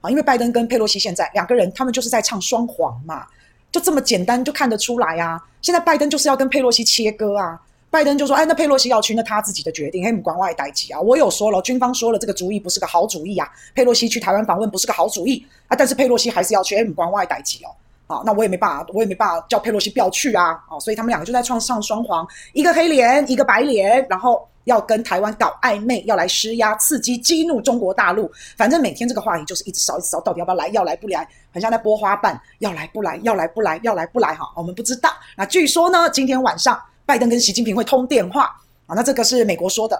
啊，因为拜登跟佩洛西现在两个人，他们就是在唱双簧嘛，就这么简单就看得出来啊。现在拜登就是要跟佩洛西切割啊。拜登就说：“哎，那佩洛西要去，那他自己的决定，嘿，不关外代志啊。我有说了，军方说了，这个主意不是个好主意啊。佩洛西去台湾访问不是个好主意啊。但是佩洛西还是要去，哎，不关外代志哦。好，那我也没办法，我也没办法叫佩洛西不要去啊。哦，所以他们两个就在唱上双簧，一个黑脸，一个白脸，然后要跟台湾搞暧昧，要来施压、刺激、激怒中国大陆。反正每天这个话题就是一直烧，一直烧，到底要不要来？要来不来？很像在拨花瓣，要来不来？要来不来？要来不来？哈，我们不知道。那据说呢，今天晚上。”拜登跟习近平会通电话啊，那这个是美国说的，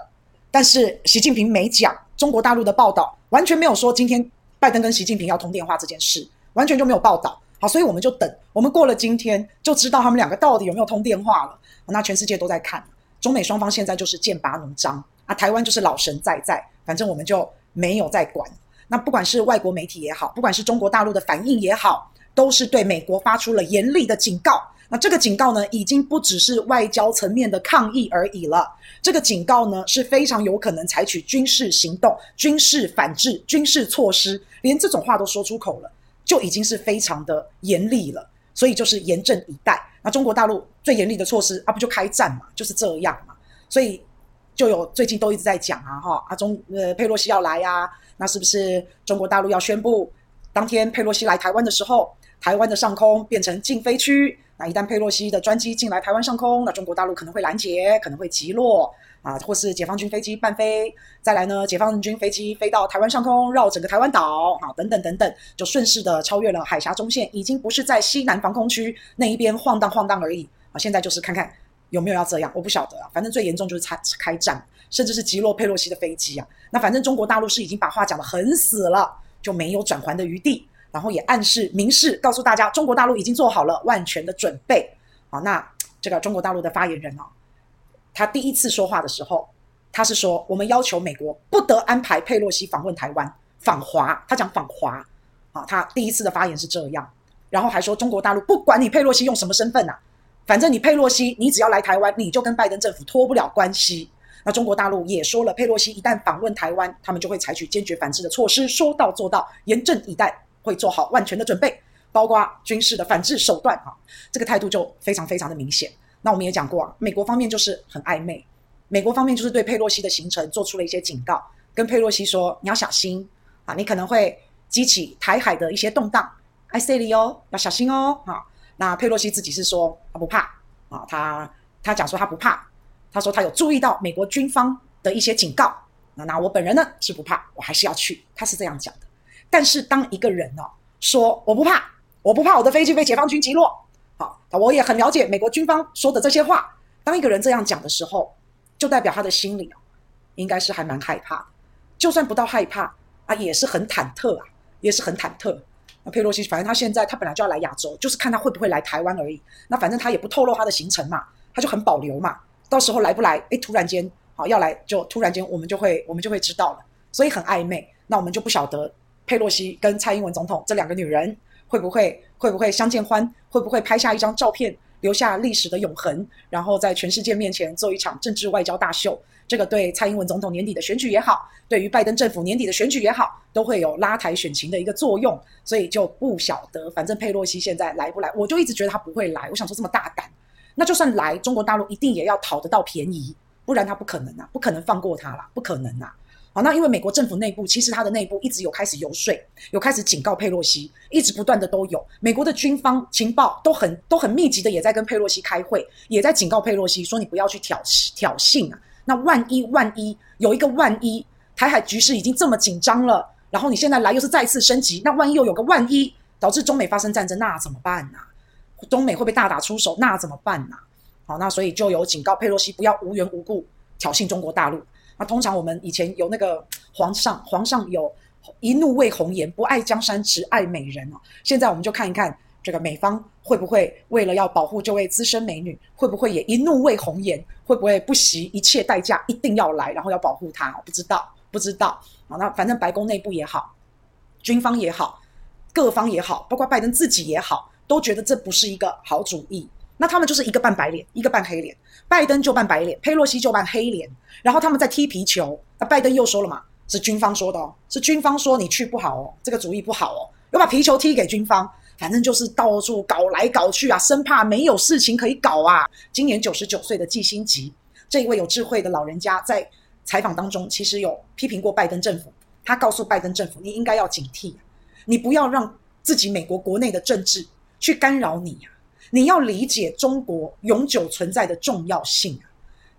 但是习近平没讲。中国大陆的报道完全没有说今天拜登跟习近平要通电话这件事，完全就没有报道。好，所以我们就等，我们过了今天就知道他们两个到底有没有通电话了。那全世界都在看，中美双方现在就是剑拔弩张啊，台湾就是老神在在，反正我们就没有在管。那不管是外国媒体也好，不管是中国大陆的反应也好，都是对美国发出了严厉的警告。那这个警告呢，已经不只是外交层面的抗议而已了。这个警告呢，是非常有可能采取军事行动、军事反制、军事措施，连这种话都说出口了，就已经是非常的严厉了。所以就是严阵以待。那中国大陆最严厉的措施啊，不就开战嘛？就是这样嘛。所以就有最近都一直在讲啊，哈啊中呃佩洛西要来呀，那是不是中国大陆要宣布，当天佩洛西来台湾的时候，台湾的上空变成禁飞区？那一旦佩洛西的专机进来台湾上空，那中国大陆可能会拦截，可能会击落啊，或是解放军飞机伴飞。再来呢，解放军飞机飞到台湾上空，绕整个台湾岛，啊，等等等等，就顺势的超越了海峡中线，已经不是在西南防空区那一边晃荡晃荡而已啊。现在就是看看有没有要这样，我不晓得啊。反正最严重就是开开战，甚至是击落佩洛西的飞机啊。那反正中国大陆是已经把话讲得很死了，就没有转圜的余地。然后也暗示、明示告诉大家，中国大陆已经做好了万全的准备。好，那这个中国大陆的发言人啊，他第一次说话的时候，他是说我们要求美国不得安排佩洛西访问台湾、访华。他讲访华，啊，他第一次的发言是这样。然后还说中国大陆不管你佩洛西用什么身份呐，反正你佩洛西你只要来台湾，你就跟拜登政府脱不了关系。那中国大陆也说了，佩洛西一旦访问台湾，他们就会采取坚决反制的措施，说到做到，严阵以待。会做好万全的准备，包括军事的反制手段啊，这个态度就非常非常的明显。那我们也讲过啊，美国方面就是很暧昧，美国方面就是对佩洛西的行程做出了一些警告，跟佩洛西说你要小心啊，你可能会激起台海的一些动荡，爱塞里哦，要小心哦啊。那佩洛西自己是说他不怕啊，他他讲说他不怕，他说他有注意到美国军方的一些警告。那那我本人呢是不怕，我还是要去，他是这样讲的。但是当一个人哦说我不怕，我不怕我的飞机被解放军击落，好，我也很了解美国军方说的这些话。当一个人这样讲的时候，就代表他的心里哦，应该是还蛮害怕的。就算不到害怕啊，也是很忐忑啊，也是很忐忑。那佩洛西，反正他现在他本来就要来亚洲，就是看他会不会来台湾而已。那反正他也不透露他的行程嘛，他就很保留嘛。到时候来不来，诶，突然间好要来，就突然间我们就会我们就会知道了。所以很暧昧，那我们就不晓得。佩洛西跟蔡英文总统这两个女人会不会会不会相见欢？会不会拍下一张照片，留下历史的永恒？然后在全世界面前做一场政治外交大秀？这个对蔡英文总统年底的选举也好，对于拜登政府年底的选举也好，都会有拉抬选情的一个作用。所以就不晓得，反正佩洛西现在来不来，我就一直觉得他不会来。我想说这么大胆，那就算来，中国大陆一定也要讨得到便宜，不然他不可能啊，不可能放过他啦，不可能啊。好，那因为美国政府内部其实它的内部一直有开始游说，有开始警告佩洛西，一直不断的都有。美国的军方情报都很都很密集的，也在跟佩洛西开会，也在警告佩洛西说，你不要去挑挑衅啊。那万一万一有一个万一，台海局势已经这么紧张了，然后你现在来又是再次升级，那万一又有个万一导致中美发生战争，那怎么办呢？中美会不会大打出手？那怎么办呢？好，那所以就有警告佩洛西不要无缘无故挑衅中国大陆。那通常我们以前有那个皇上，皇上有一怒为红颜，不爱江山只爱美人哦。现在我们就看一看这个美方会不会为了要保护这位资深美女，会不会也一怒为红颜？会不会不惜一切代价一定要来，然后要保护她？不知道，不知道。啊，那反正白宫内部也好，军方也好，各方也好，包括拜登自己也好，都觉得这不是一个好主意。那他们就是一个扮白脸，一个扮黑脸。拜登就扮白脸，佩洛西就扮黑脸。然后他们在踢皮球。那拜登又说了嘛，是军方说的哦，是军方说你去不好哦，这个主意不好哦，又把皮球踢给军方，反正就是到处搞来搞去啊，生怕没有事情可以搞啊。今年九十九岁的季辛吉这一位有智慧的老人家，在采访当中其实有批评过拜登政府，他告诉拜登政府，你应该要警惕，你不要让自己美国国内的政治去干扰你啊，你要理解中国永久存在的重要性啊。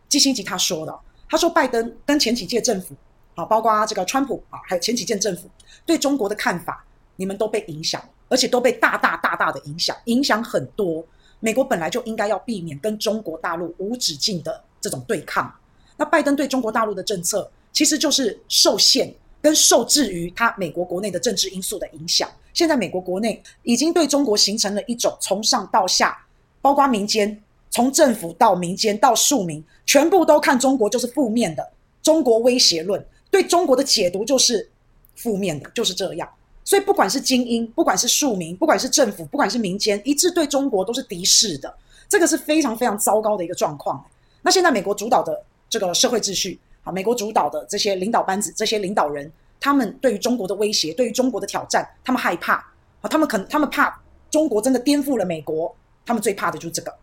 基辛吉他说的，他说拜登跟前几届政府。啊，包括这个川普啊，还有前几届政府对中国的看法，你们都被影响，而且都被大大大大的影响，影响很多。美国本来就应该要避免跟中国大陆无止境的这种对抗。那拜登对中国大陆的政策，其实就是受限跟受制于他美国国内的政治因素的影响。现在美国国内已经对中国形成了一种从上到下，包括民间，从政府到民间到庶民，全部都看中国就是负面的中国威胁论。对中国的解读就是负面的，就是这样。所以不管是精英，不管是庶民，不管是政府，不管是民间，一致对中国都是敌视的。这个是非常非常糟糕的一个状况。那现在美国主导的这个社会秩序，美国主导的这些领导班子，这些领导人，他们对于中国的威胁，对于中国的挑战，他们害怕啊，他们可能他们怕中国真的颠覆了美国，他们最怕的就是这个。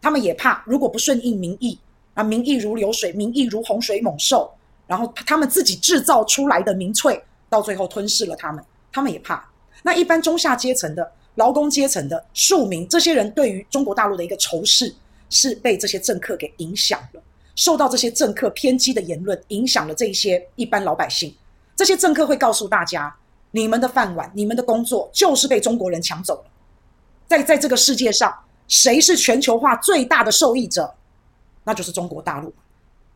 他们也怕如果不顺应民意啊，民意如流水，民意如洪水猛兽。然后他们自己制造出来的民粹，到最后吞噬了他们，他们也怕。那一般中下阶层的劳工阶层的庶民，这些人对于中国大陆的一个仇视，是被这些政客给影响了，受到这些政客偏激的言论影响了这一些一般老百姓。这些政客会告诉大家，你们的饭碗、你们的工作就是被中国人抢走了。在在这个世界上，谁是全球化最大的受益者？那就是中国大陆。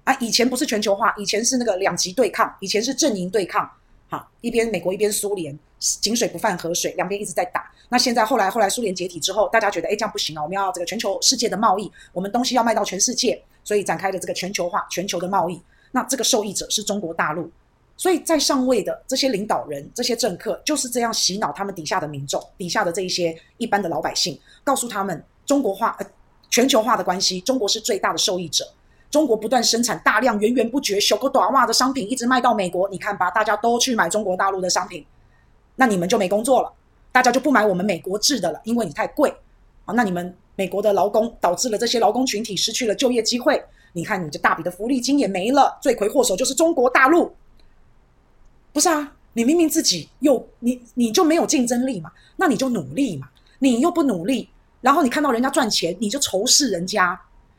啊，以前不是全球化，以前是那个两极对抗，以前是阵营对抗，哈，一边美国一边苏联，井水不犯河水，两边一直在打。那现在后来后来苏联解体之后，大家觉得，哎，这样不行啊，我们要这个全球世界的贸易，我们东西要卖到全世界，所以展开了这个全球化、全球的贸易。那这个受益者是中国大陆，所以在上位的这些领导人、这些政客就是这样洗脑他们底下的民众、底下的这一些一般的老百姓，告诉他们中国化、呃，全球化的关系，中国是最大的受益者。中国不断生产大量源源不绝、小个短袜的商品，一直卖到美国。你看吧，大家都去买中国大陆的商品，那你们就没工作了，大家就不买我们美国制的了，因为你太贵啊。那你们美国的劳工导致了这些劳工群体失去了就业机会。你看，你这大笔的福利金也没了，罪魁祸首就是中国大陆。不是啊，你明明自己又你你就没有竞争力嘛，那你就努力嘛，你又不努力，然后你看到人家赚钱，你就仇视人家。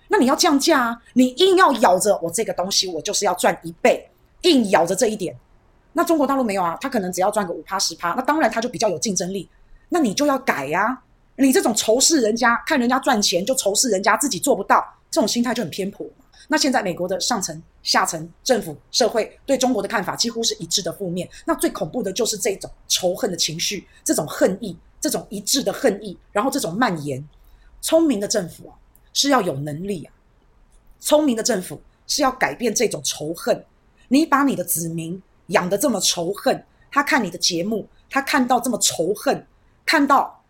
那你要降价啊！你硬要咬着我这个东西，我就是要赚一倍，硬咬着这一点。那中国大陆没有啊，他可能只要赚个五趴十趴，那当然他就比较有竞争力。那你就要改呀、你这种仇视人家，看人家赚钱就仇视人家，自己做不到，这种心态就很偏颇。那现在美国的上层、下层、政府、社会对中国的看法几乎是一致的负面。那最恐怖的就是这种仇恨的情绪，这种恨意，这种一致的恨意，然后这种蔓延。聪明的政府啊！是要有能力啊！聪明的政府是要改变这种仇恨。你把你的子民养的这么仇恨，他看你的节目，他看到这么仇恨，看到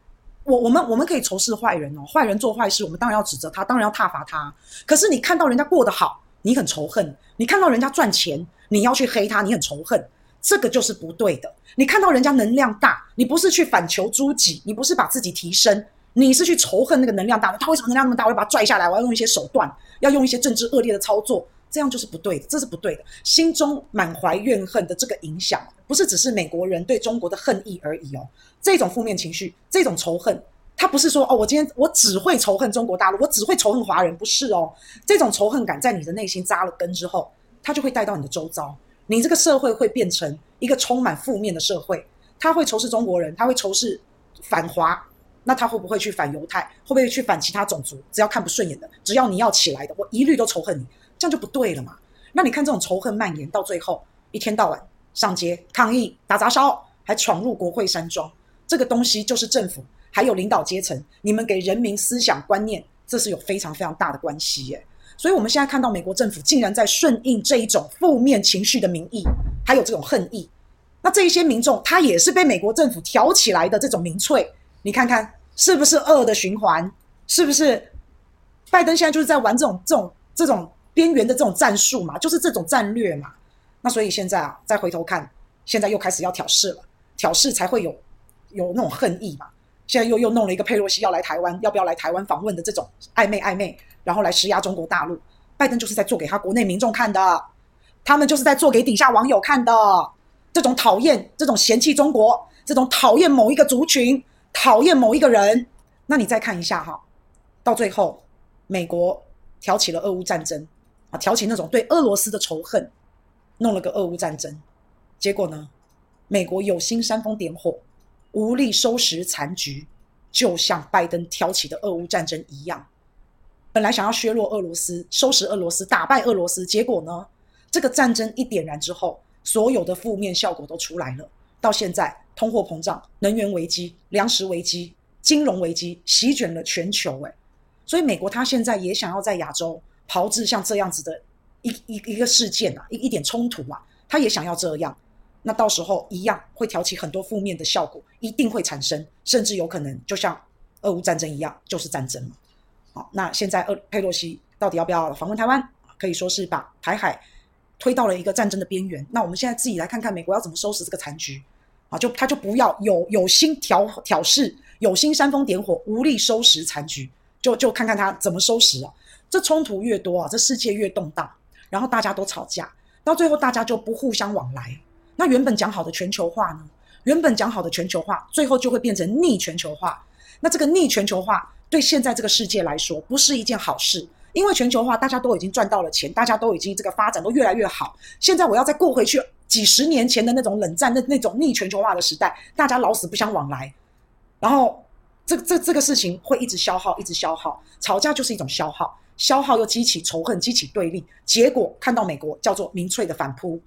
我我们我们可以仇视坏人哦，坏人做坏事，我们当然要指责他，当然要挞伐他。可是你看到人家过得好，你很仇恨；你看到人家赚钱，你要去黑他，你很仇恨。这个就是不对的。你看到人家能量大，你不是去反求诸己，你不是把自己提升。你是去仇恨那个能量大的，他为什么能量那么大？我要把他拽下来，我要用一些手段，要用一些政治恶劣的操作，这样就是不对的，这是不对的。心中满怀怨恨的这个影响，不是只是美国人对中国的恨意而已哦。这种负面情绪，这种仇恨，他不是说哦，我今天我只会仇恨中国大陆，我只会仇恨华人，不是哦。这种仇恨感在你的内心扎了根之后，它就会带到你的周遭，你这个社会会变成一个充满负面的社会。他会仇视中国人，他会仇视反华。那他会不会去反犹太？会不会去反其他种族？只要看不顺眼的，只要你要起来的，我一律都仇恨你，这样就不对了嘛。那你看这种仇恨蔓延到最后，一天到晚上街抗议、打砸烧，还闯入国会山庄，这个东西就是政府还有领导阶层，你们给人民思想观念，这是有非常非常大的关系耶。所以我们现在看到美国政府竟然在顺应这一种负面情绪的民意，还有这种恨意，那这一些民众他也是被美国政府挑起来的这种民粹，你看看。是不是恶的循环？是不是拜登现在就是在玩这种这种这种边缘的这种战术嘛？就是这种战略嘛？那所以现在啊，再回头看，现在又开始要挑事了，挑事才会有有那种恨意嘛。现在又又弄了一个佩洛西要来台湾，要不要来台湾访问的这种暧昧暧昧，然后来施压中国大陆。拜登就是在做给他国内民众看的，他们就是在做给底下网友看的。这种讨厌，这种嫌弃中国，这种讨厌某一个族群，讨厌某一个人。那你再看一下哈，到最后，美国挑起了俄乌战争啊，挑起那种对俄罗斯的仇恨，弄了个俄乌战争，结果呢，美国有心煽风点火，无力收拾残局，就像拜登挑起的俄乌战争一样。本来想要削弱俄罗斯，收拾俄罗斯，打败俄罗斯，结果呢，这个战争一点燃之后，所有的负面效果都出来了。到现在，通货膨胀、能源危机、粮食危机、金融危机席卷了全球。诶，所以美国他现在也想要在亚洲炮制像这样子的一一一个事件啊，一一点冲突啊，他也想要这样。那到时候一样会挑起很多负面的效果，一定会产生，甚至有可能就像俄乌战争一样，就是战争嘛。那现在，佩洛西到底要不要访问台湾？可以说是把台海推到了一个战争的边缘。那我们现在自己来看看，美国要怎么收拾这个残局啊？就他就不要有有心挑挑事，有心煽风点火，无力收拾残局，就就看看他怎么收拾啊！这冲突越多啊，这世界越动荡，然后大家都吵架，到最后大家就不互相往来。那原本讲好的全球化呢？原本讲好的全球化，最后就会变成逆全球化。那这个逆全球化。对现在这个世界来说，不是一件好事，因为全球化大家都已经赚到了钱，大家都已经这个发展都越来越好。现在我要再过回去几十年前的那种冷战、那那种逆全球化的时代，大家老死不相往来，然后这这这个事情会一直消耗，一直消耗。吵架就是一种消耗，消耗又激起仇恨，激起对立，结果看到美国叫做民粹的反扑。